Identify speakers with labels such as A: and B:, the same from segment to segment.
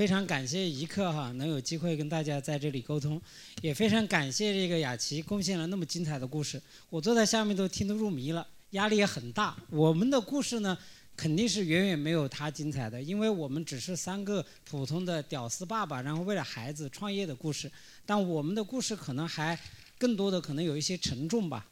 A: 非常感谢一刻哈，能有机会跟大家在这里沟通，也非常感谢这个雅琪贡献了那么精彩的故事，我坐在下面都听得入迷了，压力也很大。我们的故事呢，肯定是远远没有他精彩的，因为我们只是三个普通的屌丝爸爸，然后为了孩子创业的故事，但我们的故事可能还更多的可能有一些沉重吧。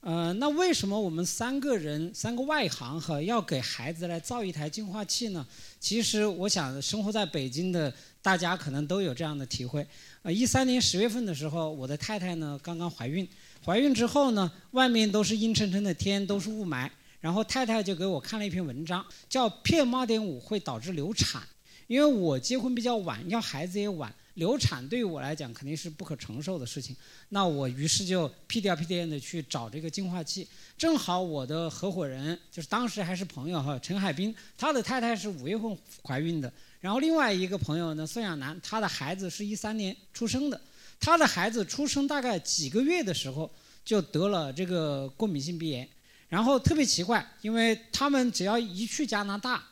A: 呃，那为什么我们三个人三个外行哈要给孩子来造一台净化器呢？其实我想，生活在北京的大家可能都有这样的体会。呃，一三年十月份的时候，我的太太呢刚刚怀孕，怀孕之后呢，外面都是阴沉沉的天，都是雾霾，然后太太就给我看了一篇文章，叫 PM 二点五会导致流产。因为我结婚比较晚，要孩子也晚。流产对于我来讲肯定是不可承受的事情，那我于是就屁颠屁颠的去找这个净化器。正好我的合伙人就是当时还是朋友哈，陈海滨，他的太太是五月份怀孕的。然后另外一个朋友呢，孙亚楠，他的孩子是一三年出生的，他的孩子出生大概几个月的时候就得了这个过敏性鼻炎。然后特别奇怪，因为他们只要一去加拿大。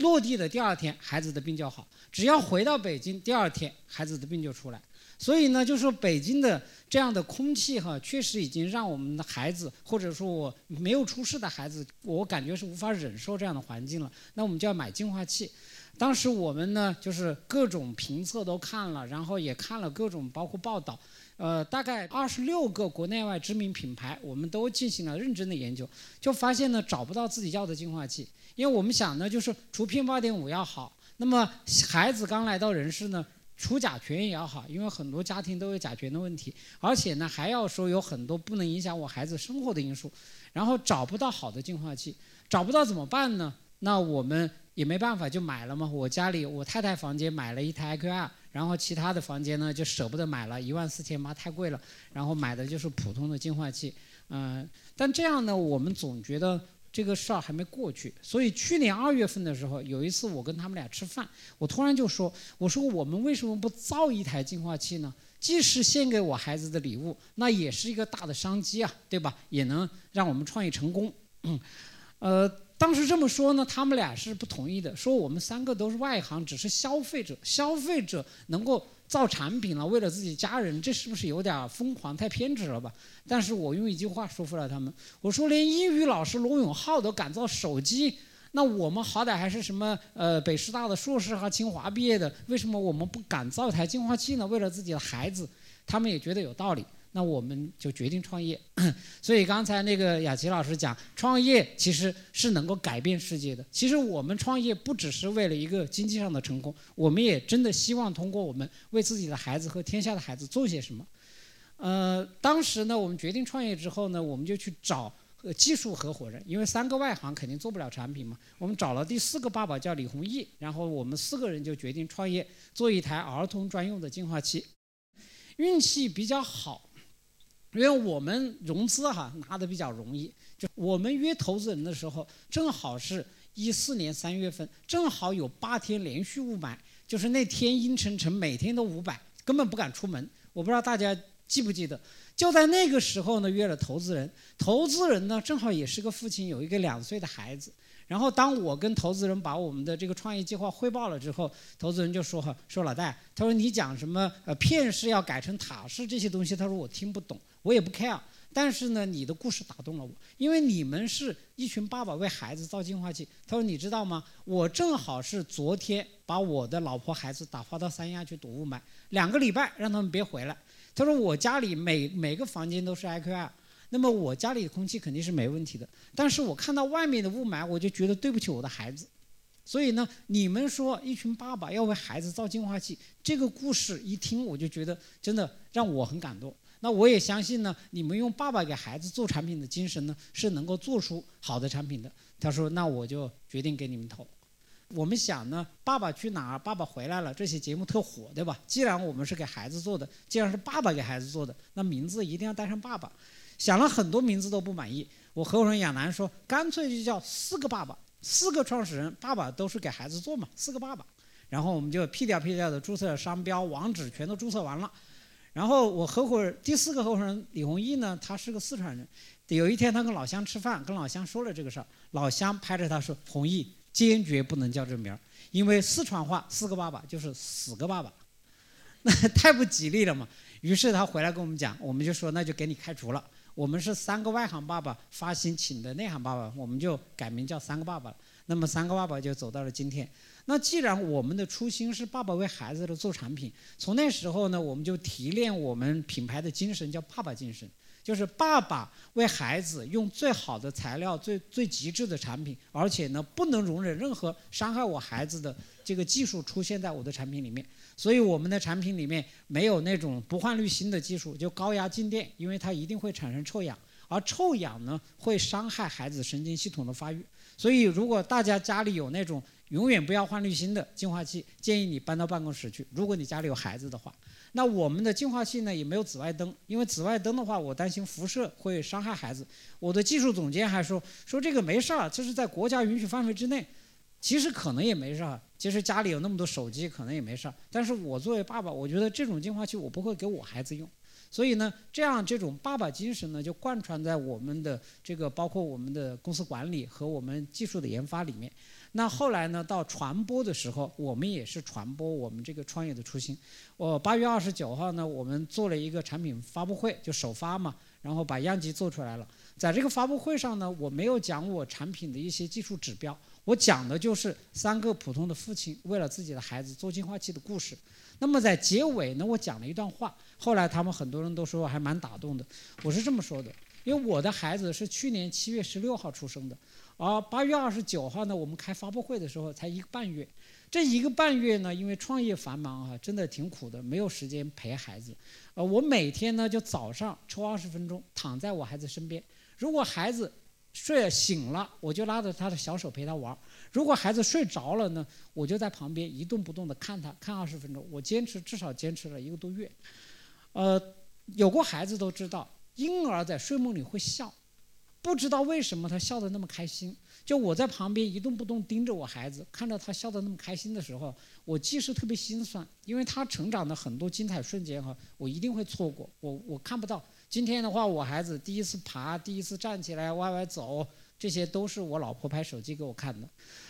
A: 落地的第二天，孩子的病就好；只要回到北京，第二天孩子的病就出来。所以呢，就说北京的这样的空气哈，确实已经让我们的孩子，或者说我没有出事的孩子，我感觉是无法忍受这样的环境了。那我们就要买净化器。当时我们呢，就是各种评测都看了，然后也看了各种包括报道。呃，大概二十六个国内外知名品牌，我们都进行了认真的研究，就发现呢找不到自己要的净化器，因为我们想呢就是除 PM 二点五要好，那么孩子刚来到人世呢，除甲醛也要好，因为很多家庭都有甲醛的问题，而且呢还要说有很多不能影响我孩子生活的因素，然后找不到好的净化器，找不到怎么办呢？那我们也没办法就买了嘛，我家里我太太房间买了一台 IQR，。然后其他的房间呢，就舍不得买了，一万四千八太贵了。然后买的就是普通的净化器，嗯，但这样呢，我们总觉得这个事儿还没过去。所以去年二月份的时候，有一次我跟他们俩吃饭，我突然就说：“我说我们为什么不造一台净化器呢？既是献给我孩子的礼物，那也是一个大的商机啊，对吧？也能让我们创业成功。”嗯，呃。当时这么说呢，他们俩是不同意的，说我们三个都是外行，只是消费者，消费者能够造产品了，为了自己家人，这是不是有点疯狂、太偏执了吧？但是我用一句话说服了他们，我说连英语老师罗永浩都敢造手机，那我们好歹还是什么呃北师大的硕士和清华毕业的，为什么我们不敢造台净化器呢？为了自己的孩子，他们也觉得有道理。那我们就决定创业，所以刚才那个雅琪老师讲，创业其实是能够改变世界的。其实我们创业不只是为了一个经济上的成功，我们也真的希望通过我们为自己的孩子和天下的孩子做些什么。呃，当时呢，我们决定创业之后呢，我们就去找技术合伙人，因为三个外行肯定做不了产品嘛。我们找了第四个爸爸叫李宏毅，然后我们四个人就决定创业，做一台儿童专用的净化器。运气比较好。因为我们融资哈拿的比较容易，就我们约投资人的时候，正好是一四年三月份，正好有八天连续雾霾，就是那天阴沉沉，每天都五百，根本不敢出门。我不知道大家记不记得，就在那个时候呢，约了投资人，投资人呢正好也是个父亲，有一个两岁的孩子。然后当我跟投资人把我们的这个创业计划汇报了之后，投资人就说：“哈，说老戴，他说你讲什么呃片式要改成塔式这些东西，他说我听不懂。”我也不 care，但是呢，你的故事打动了我，因为你们是一群爸爸为孩子造净化器。他说：“你知道吗？我正好是昨天把我的老婆孩子打发到三亚去躲雾霾，两个礼拜让他们别回来。”他说：“我家里每每个房间都是 I Q R，那么我家里的空气肯定是没问题的。但是我看到外面的雾霾，我就觉得对不起我的孩子。所以呢，你们说一群爸爸要为孩子造净化器，这个故事一听我就觉得真的让我很感动。”那我也相信呢，你们用爸爸给孩子做产品的精神呢，是能够做出好的产品的。他说：“那我就决定给你们投。”我们想呢，《爸爸去哪儿》《爸爸回来了》这些节目特火，对吧？既然我们是给孩子做的，既然是爸爸给孩子做的，那名字一定要带上爸爸。想了很多名字都不满意，我合伙人亚楠说：“干脆就叫四个爸爸，四个创始人，爸爸都是给孩子做嘛，四个爸爸。”然后我们就屁颠屁颠的注册了商标、网址，全都注册完了。然后我合伙人第四个合伙人李宏毅呢，他是个四川人。有一天他跟老乡吃饭，跟老乡说了这个事儿，老乡拍着他说：“宏毅，坚决不能叫这名儿，因为四川话四个爸爸就是死个爸爸，那太不吉利了嘛。于是他回来跟我们讲，我们就说那就给你开除了。我们是三个外行爸爸发心请的内行爸爸，我们就改名叫三个爸爸了。那么三个爸爸就走到了今天。那既然我们的初心是爸爸为孩子的做产品，从那时候呢，我们就提炼我们品牌的精神，叫爸爸精神，就是爸爸为孩子用最好的材料、最最极致的产品，而且呢，不能容忍任何伤害我孩子的这个技术出现在我的产品里面。所以我们的产品里面没有那种不换滤芯的技术，就高压静电，因为它一定会产生臭氧，而臭氧呢会伤害孩子神经系统的发育。所以如果大家家里有那种永远不要换滤芯的净化器，建议你搬到办公室去。如果你家里有孩子的话，那我们的净化器呢也没有紫外灯，因为紫外灯的话我担心辐射会伤害孩子。我的技术总监还说说这个没事儿，这是在国家允许范围之内。其实可能也没事儿，其实家里有那么多手机，可能也没事儿。但是我作为爸爸，我觉得这种净化器我不会给我孩子用，所以呢，这样这种爸爸精神呢，就贯穿在我们的这个，包括我们的公司管理和我们技术的研发里面。那后来呢，到传播的时候，我们也是传播我们这个创业的初心。我八月二十九号呢，我们做了一个产品发布会，就首发嘛，然后把样机做出来了。在这个发布会上呢，我没有讲我产品的一些技术指标。我讲的就是三个普通的父亲为了自己的孩子做净化器的故事。那么在结尾呢，我讲了一段话，后来他们很多人都说还蛮打动的。我是这么说的：因为我的孩子是去年七月十六号出生的，而八月二十九号呢，我们开发布会的时候才一个半月。这一个半月呢，因为创业繁忙啊，真的挺苦的，没有时间陪孩子。呃，我每天呢就早上抽二十分钟躺在我孩子身边，如果孩子。睡醒了，我就拉着他的小手陪他玩。如果孩子睡着了呢，我就在旁边一动不动地看他，看二十分钟。我坚持至少坚持了一个多月。呃，有过孩子都知道，婴儿在睡梦里会笑，不知道为什么他笑得那么开心。就我在旁边一动不动盯着我孩子，看到他笑得那么开心的时候，我既是特别心酸，因为他成长的很多精彩瞬间哈，我一定会错过，我我看不到。今天的话，我孩子第一次爬，第一次站起来歪歪走，这些都是我老婆拍手机给我看的。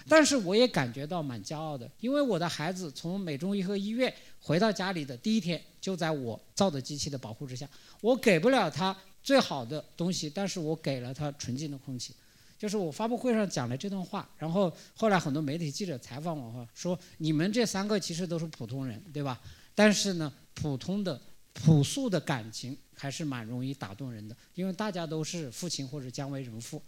A: 但是我也感觉到蛮骄傲的，因为我的孩子从美中医和医院回到家里的第一天，就在我造的机器的保护之下。我给不了他最好的东西，但是我给了他纯净的空气。就是我发布会上讲了这段话，然后后来很多媒体记者采访我哈，说你们这三个其实都是普通人，对吧？但是呢，普通的。朴素的感情还是蛮容易打动人的，因为大家都是父亲或者将为人父，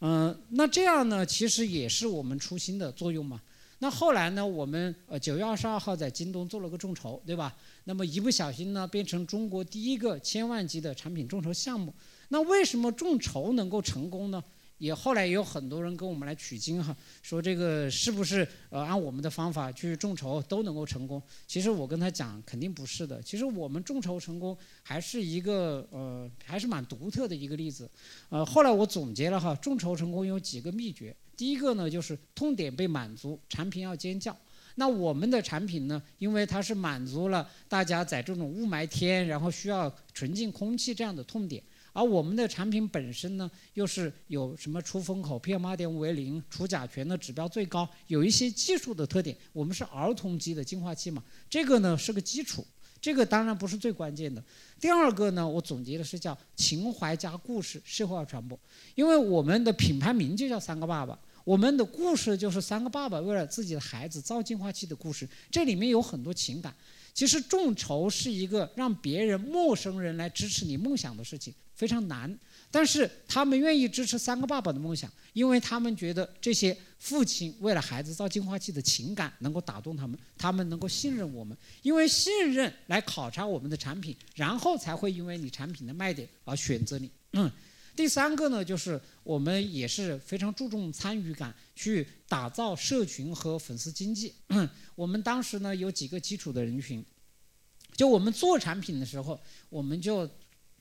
A: 嗯，那这样呢，其实也是我们初心的作用嘛。那后来呢，我们呃九月二十二号在京东做了个众筹，对吧？那么一不小心呢，变成中国第一个千万级的产品众筹项目。那为什么众筹能够成功呢？也后来也有很多人跟我们来取经哈，说这个是不是呃按我们的方法去众筹都能够成功？其实我跟他讲，肯定不是的。其实我们众筹成功还是一个呃还是蛮独特的一个例子。呃，后来我总结了哈，众筹成功有几个秘诀。第一个呢，就是痛点被满足，产品要尖叫。那我们的产品呢，因为它是满足了大家在这种雾霾天，然后需要纯净空气这样的痛点。而我们的产品本身呢，又是有什么出风口 PM 二点五为零，除甲醛的指标最高，有一些技术的特点。我们是儿童级的净化器嘛，这个呢是个基础，这个当然不是最关键的。第二个呢，我总结的是叫情怀加故事，社会化传播。因为我们的品牌名就叫三个爸爸，我们的故事就是三个爸爸为了自己的孩子造净化器的故事，这里面有很多情感。其实众筹是一个让别人陌生人来支持你梦想的事情。非常难，但是他们愿意支持三个爸爸的梦想，因为他们觉得这些父亲为了孩子造净化器的情感能够打动他们，他们能够信任我们，因为信任来考察我们的产品，然后才会因为你产品的卖点而选择你。嗯，第三个呢，就是我们也是非常注重参与感，去打造社群和粉丝经济。我们当时呢有几个基础的人群，就我们做产品的时候，我们就。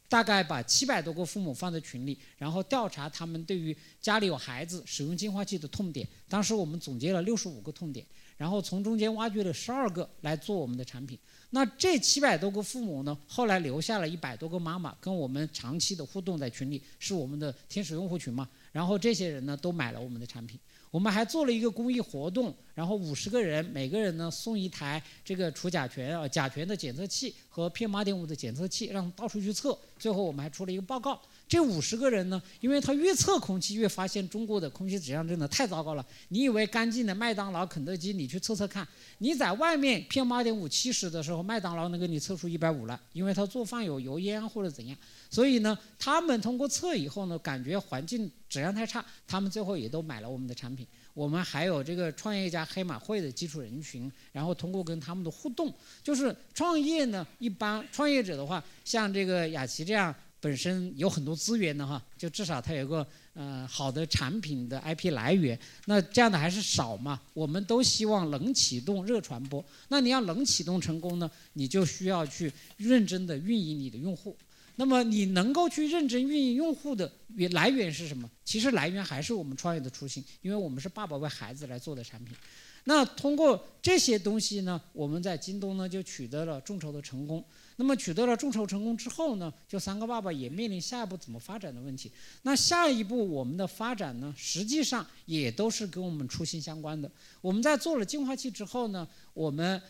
A: 大概把七百多个父母放在群里，然后调查他们对于家里有孩子使用净化器的痛点。当时我们总结了六十五个痛点，然后从中间挖掘了十二个来做我们的产品。那这七百多个父母呢，后来留下了一百多个妈妈跟我们长期的互动在群里，是我们的天使用户群嘛。然后这些人呢都买了我们的产品。我们还做了一个公益活动，然后五十个人，每个人呢送一台这个除甲醛啊甲醛的检测器和 PM2.5 的检测器，让到处去测。最后我们还出了一个报告。这五十个人呢，因为他越测空气越发现中国的空气质量真的太糟糕了。你以为干净的麦当劳、肯德基，你去测测看，你在外面 PM2.5 七十的时候，麦当劳能给你测出一百五了，因为他做饭有油烟或者怎样。所以呢，他们通过测以后呢，感觉环境质量太差，他们最后也都买了我们的产品。我们还有这个创业家黑马会的基础人群，然后通过跟他们的互动，就是创业呢，一般创业者的话，像这个雅琪这样。本身有很多资源的哈，就至少它有个呃好的产品的 IP 来源，那这样的还是少嘛。我们都希望能启动、热传播。那你要能启动成功呢，你就需要去认真的运营你的用户。那么你能够去认真运营用户的源来源是什么？其实来源还是我们创业的初心，因为我们是爸爸为孩子来做的产品。那通过这些东西呢，我们在京东呢就取得了众筹的成功。那么取得了众筹成功之后呢，就三个爸爸也面临下一步怎么发展的问题。那下一步我们的发展呢，实际上也都是跟我们初心相关的。我们在做了净化器之后呢，我们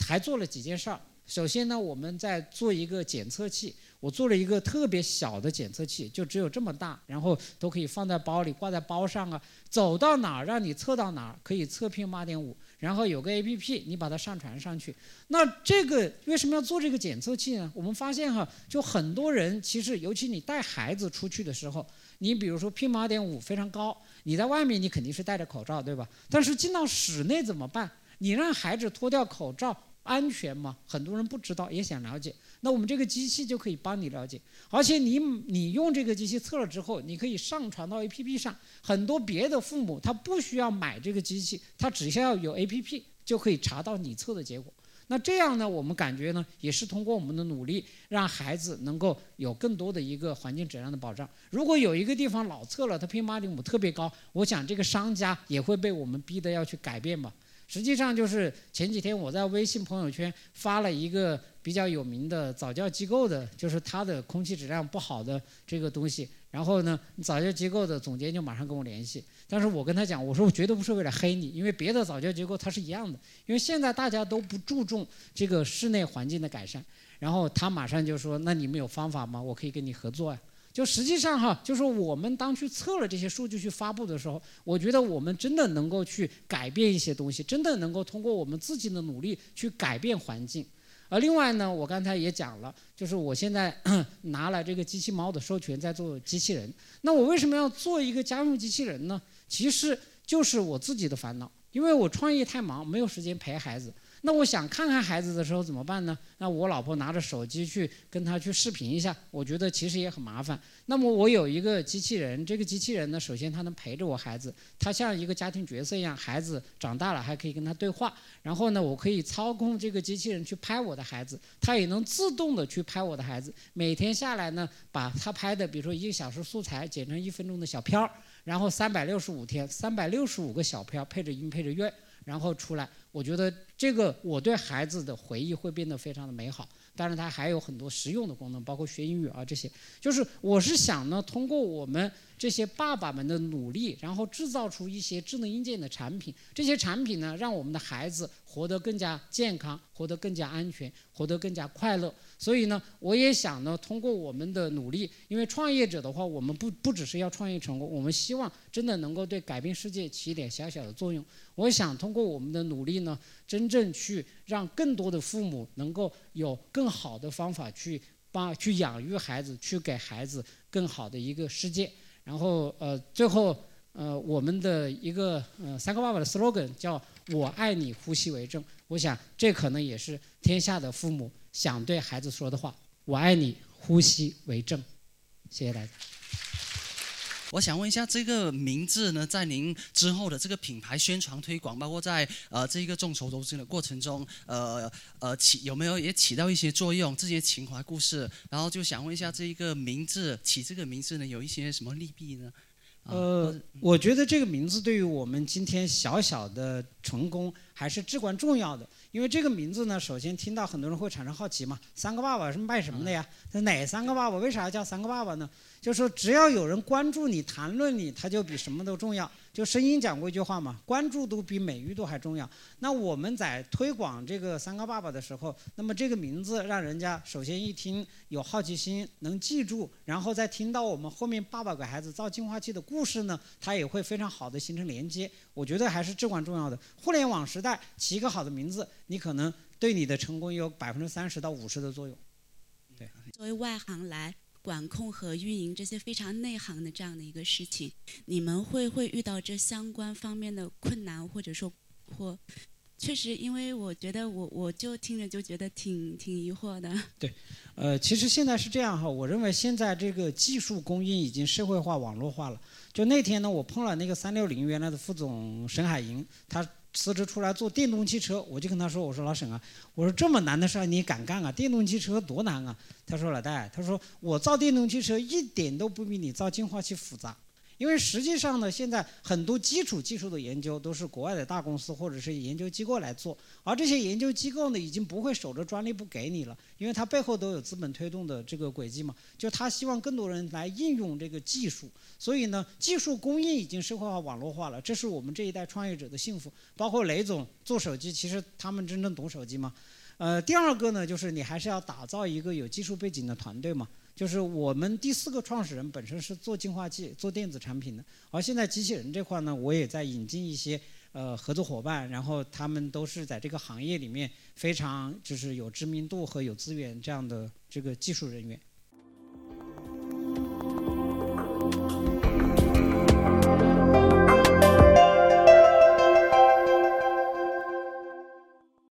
A: 还做了几件事儿。首先呢，我们在做一个检测器，我做了一个特别小的检测器，就只有这么大，然后都可以放在包里，挂在包上啊，走到哪儿让你测到哪儿，可以测 PM2.5。然后有个 A P P，你把它上传上去。那这个为什么要做这个检测器呢？我们发现哈，就很多人其实，尤其你带孩子出去的时候，你比如说 PM 二点五非常高，你在外面你肯定是戴着口罩，对吧？但是进到室内怎么办？你让孩子脱掉口罩。安全吗？很多人不知道，也想了解。那我们这个机器就可以帮你了解。而且你你用这个机器测了之后，你可以上传到 APP 上。很多别的父母他不需要买这个机器，他只需要有 APP 就可以查到你测的结果。那这样呢，我们感觉呢，也是通过我们的努力，让孩子能够有更多的一个环境质量的保障。如果有一个地方老测了，它 PM2.5 特别高，我想这个商家也会被我们逼得要去改变吧。实际上就是前几天我在微信朋友圈发了一个比较有名的早教机构的，就是它的空气质量不好的这个东西。然后呢，早教机构的总监就马上跟我联系，但是我跟他讲，我说我绝对不是为了黑你，因为别的早教机构它是一样的，因为现在大家都不注重这个室内环境的改善。然后他马上就说，那你们有方法吗？我可以跟你合作呀。就实际上哈，就是我们当去测了这些数据去发布的时候，我觉得我们真的能够去改变一些东西，真的能够通过我们自己的努力去改变环境。而另外呢，我刚才也讲了，就是我现在拿了这个机器猫的授权在做机器人。那我为什么要做一个家用机器人呢？其实就是我自己的烦恼，因为我创业太忙，没有时间陪孩子。那我想看看孩子的时候怎么办呢？那我老婆拿着手机去跟他去视频一下，我觉得其实也很麻烦。那么我有一个机器人，这个机器人呢，首先它能陪着我孩子，它像一个家庭角色一样，孩子长大了还可以跟他对话。然后呢，我可以操控这个机器人去拍我的孩子，它也能自动的去拍我的孩子。每天下来呢，把他拍的，比如说一个小时素材剪成一分钟的小片儿，然后三百六十五天，三百六十五个小片儿，配着音配着乐，然后出来。我觉得这个我对孩子的回忆会变得非常的美好。当然，它还有很多实用的功能，包括学英语啊这些。就是我是想呢，通过我们这些爸爸们的努力，然后制造出一些智能硬件的产品。这些产品呢，让我们的孩子活得更加健康，活得更加安全，活得更加快乐。所以呢，我也想呢，通过我们的努力，因为创业者的话，我们不不只是要创业成功，我们希望真的能够对改变世界起一点小小的作用。我想通过我们的努力呢，真正去让更多的父母能够有更好的方法去帮去养育孩子，去给孩子更好的一个世界。然后呃，最后呃，我们的一个呃三个爸爸的 slogan 叫“我爱你，呼吸为证”。我想这可能也是天下的父母想对孩子说的话：“我爱你，呼吸为证。”谢谢大家。
B: 我想问一下，这个名字呢，在您之后的这个品牌宣传推广，包括在呃这一个众筹投资的过程中，呃呃起有没有也起到一些作用？这些情怀故事，然后就想问一下，这一个名字起这个名字呢，有一些什么利弊呢？
A: 呃，我觉得这个名字对于我们今天小小的成功还是至关重要的。因为这个名字呢，首先听到很多人会产生好奇嘛，三个爸爸是卖什么的呀？那哪三个爸爸？为啥要叫三个爸爸呢？就是说只要有人关注你、谈论你，他就比什么都重要。就声音讲过一句话嘛，关注度比美誉度还重要。那我们在推广这个三个爸爸的时候，那么这个名字让人家首先一听有好奇心，能记住，然后再听到我们后面爸爸给孩子造净化器的故事呢，他也会非常好的形成连接。我觉得还是至关重要的。互联网时代起一个好的名字，你可能对你的成功有百分之三十到五十的作用。对，
C: 作为外行来。管控和运营这些非常内行的这样的一个事情，你们会会遇到这相关方面的困难，或者说，或确实，因为我觉得我我就听着就觉得挺挺疑惑的。
A: 对，呃，其实现在是这样哈，我认为现在这个技术供应已经社会化、网络化了。就那天呢，我碰了那个三六零原来的副总沈海银，他。辞职出来做电动汽车，我就跟他说：“我说老沈啊，我说这么难的事你敢干啊？电动汽车多难啊？”他说：“老戴，他说我造电动汽车一点都不比你造净化器复杂。”因为实际上呢，现在很多基础技术的研究都是国外的大公司或者是研究机构来做，而这些研究机构呢，已经不会守着专利不给你了，因为它背后都有资本推动的这个轨迹嘛。就他希望更多人来应用这个技术，所以呢，技术供应已经社会化、网络化了，这是我们这一代创业者的幸福。包括雷总做手机，其实他们真正懂手机吗？呃，第二个呢，就是你还是要打造一个有技术背景的团队嘛。就是我们第四个创始人本身是做净化器、做电子产品的，而现在机器人这块呢，我也在引进一些呃合作伙伴，然后他们都是在这个行业里面非常就是有知名度和有资源这样的这个技术人员。